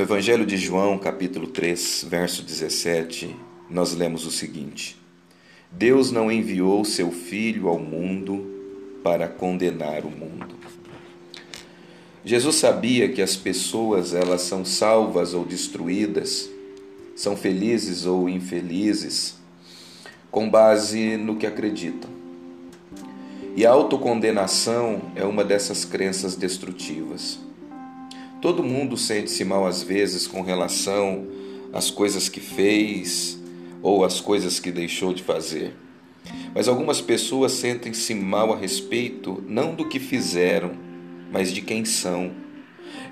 No Evangelho de João, capítulo 3, verso 17, nós lemos o seguinte: Deus não enviou seu Filho ao mundo para condenar o mundo. Jesus sabia que as pessoas elas são salvas ou destruídas, são felizes ou infelizes, com base no que acreditam. E a autocondenação é uma dessas crenças destrutivas. Todo mundo sente-se mal às vezes com relação às coisas que fez ou às coisas que deixou de fazer. Mas algumas pessoas sentem-se mal a respeito não do que fizeram, mas de quem são.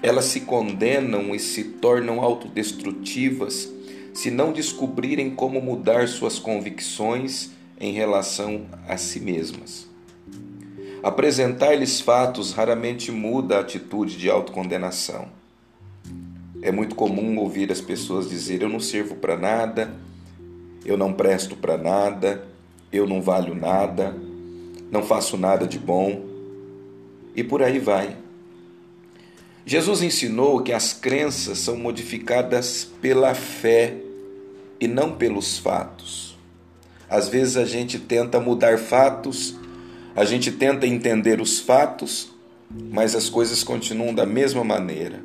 Elas se condenam e se tornam autodestrutivas se não descobrirem como mudar suas convicções em relação a si mesmas. Apresentar-lhes fatos raramente muda a atitude de autocondenação. É muito comum ouvir as pessoas dizer: Eu não sirvo para nada, eu não presto para nada, eu não valho nada, não faço nada de bom, e por aí vai. Jesus ensinou que as crenças são modificadas pela fé e não pelos fatos. Às vezes a gente tenta mudar fatos a gente tenta entender os fatos, mas as coisas continuam da mesma maneira.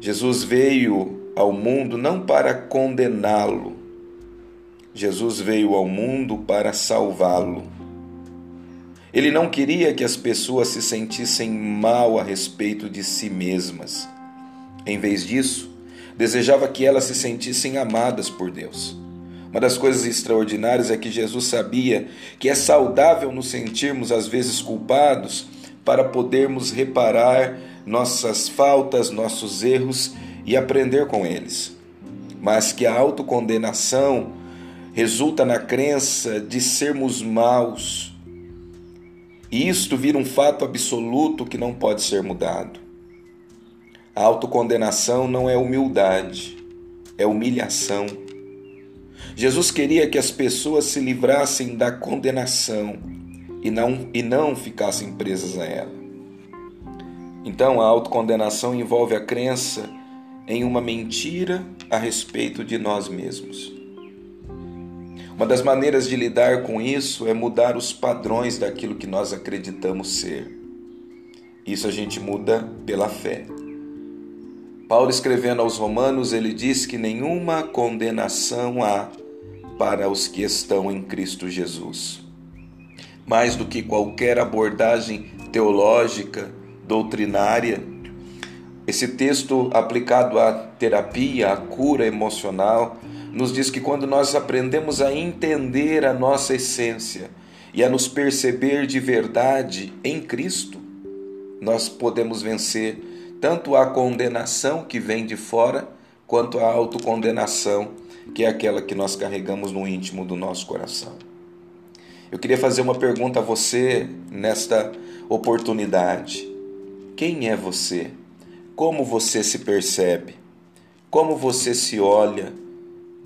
Jesus veio ao mundo não para condená-lo, Jesus veio ao mundo para salvá-lo. Ele não queria que as pessoas se sentissem mal a respeito de si mesmas. Em vez disso, desejava que elas se sentissem amadas por Deus. Uma das coisas extraordinárias é que Jesus sabia que é saudável nos sentirmos às vezes culpados para podermos reparar nossas faltas, nossos erros e aprender com eles. Mas que a autocondenação resulta na crença de sermos maus. E isto vira um fato absoluto que não pode ser mudado. A autocondenação não é humildade, é humilhação. Jesus queria que as pessoas se livrassem da condenação e não, e não ficassem presas a ela. Então, a autocondenação envolve a crença em uma mentira a respeito de nós mesmos. Uma das maneiras de lidar com isso é mudar os padrões daquilo que nós acreditamos ser. Isso a gente muda pela fé. Paulo escrevendo aos Romanos, ele diz que nenhuma condenação há para os que estão em Cristo Jesus. Mais do que qualquer abordagem teológica, doutrinária, esse texto aplicado à terapia, à cura emocional, nos diz que quando nós aprendemos a entender a nossa essência e a nos perceber de verdade em Cristo, nós podemos vencer tanto a condenação que vem de fora, quanto a autocondenação que é aquela que nós carregamos no íntimo do nosso coração. Eu queria fazer uma pergunta a você nesta oportunidade. Quem é você? Como você se percebe? Como você se olha?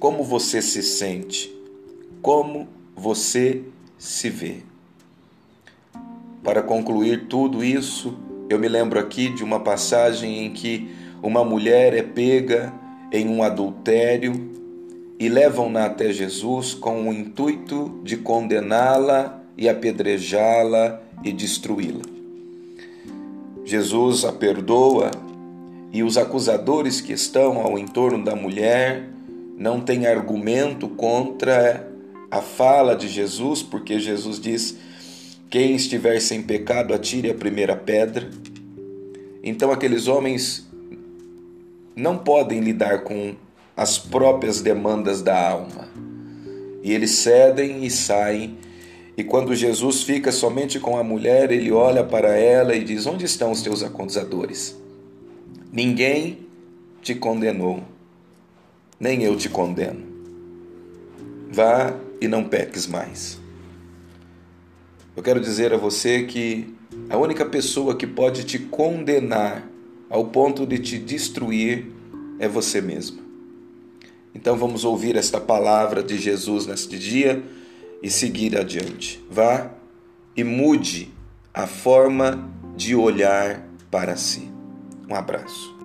Como você se sente? Como você se vê? Para concluir tudo isso, eu me lembro aqui de uma passagem em que uma mulher é pega em um adultério e levam-na até Jesus com o intuito de condená-la e apedrejá-la e destruí-la. Jesus a perdoa e os acusadores que estão ao entorno da mulher não têm argumento contra a fala de Jesus, porque Jesus diz: quem estiver sem pecado, atire a primeira pedra. Então aqueles homens não podem lidar com as próprias demandas da alma. E eles cedem e saem. E quando Jesus fica somente com a mulher, ele olha para ela e diz: Onde estão os teus acusadores? Ninguém te condenou, nem eu te condeno. Vá e não peques mais. Eu quero dizer a você que a única pessoa que pode te condenar ao ponto de te destruir é você mesmo. Então vamos ouvir esta palavra de Jesus neste dia e seguir adiante. Vá e mude a forma de olhar para si. Um abraço.